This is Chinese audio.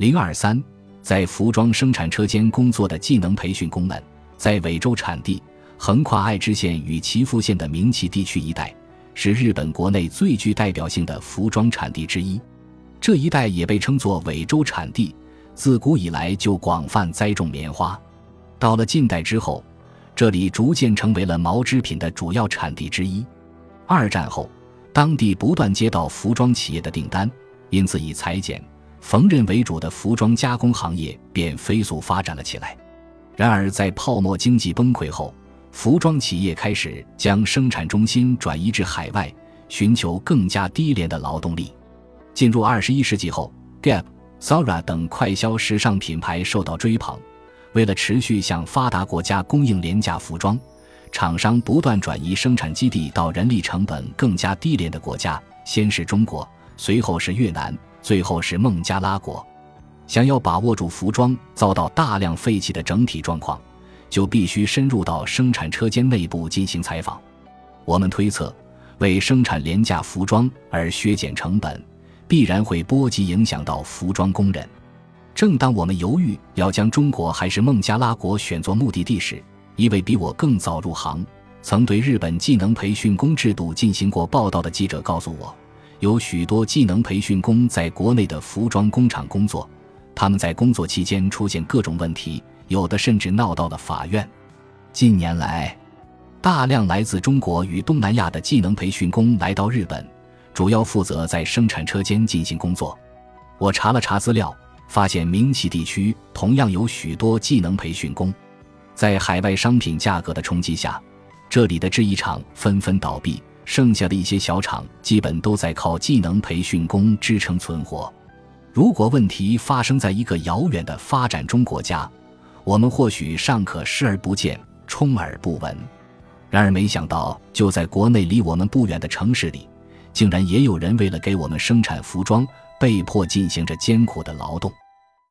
零二三，在服装生产车间工作的技能培训工们，在尾州产地横跨爱知县与岐阜县的名崎地区一带，是日本国内最具代表性的服装产地之一。这一带也被称作尾州产地，自古以来就广泛栽种棉花。到了近代之后，这里逐渐成为了毛织品的主要产地之一。二战后，当地不断接到服装企业的订单，因此以裁剪、缝纫为主的服装加工行业便飞速发展了起来。然而，在泡沫经济崩溃后，服装企业开始将生产中心转移至海外，寻求更加低廉的劳动力。进入二十一世纪后，Gap、Zara 等快消时尚品牌受到追捧。为了持续向发达国家供应廉价服装，厂商不断转移生产基地到人力成本更加低廉的国家，先是中国，随后是越南，最后是孟加拉国。想要把握住服装遭到大量废弃的整体状况，就必须深入到生产车间内部进行采访。我们推测，为生产廉价服装而削减成本，必然会波及影响到服装工人。正当我们犹豫要将中国还是孟加拉国选作目的地时，一位比我更早入行、曾对日本技能培训工制度进行过报道的记者告诉我，有许多技能培训工在国内的服装工厂工作，他们在工作期间出现各种问题，有的甚至闹到了法院。近年来，大量来自中国与东南亚的技能培训工来到日本，主要负责在生产车间进行工作。我查了查资料。发现名崎地区同样有许多技能培训工，在海外商品价格的冲击下，这里的制衣厂纷纷倒闭，剩下的一些小厂基本都在靠技能培训工支撑存活。如果问题发生在一个遥远的发展中国家，我们或许尚可视而不见、充耳不闻。然而，没想到就在国内离我们不远的城市里，竟然也有人为了给我们生产服装。被迫进行着艰苦的劳动。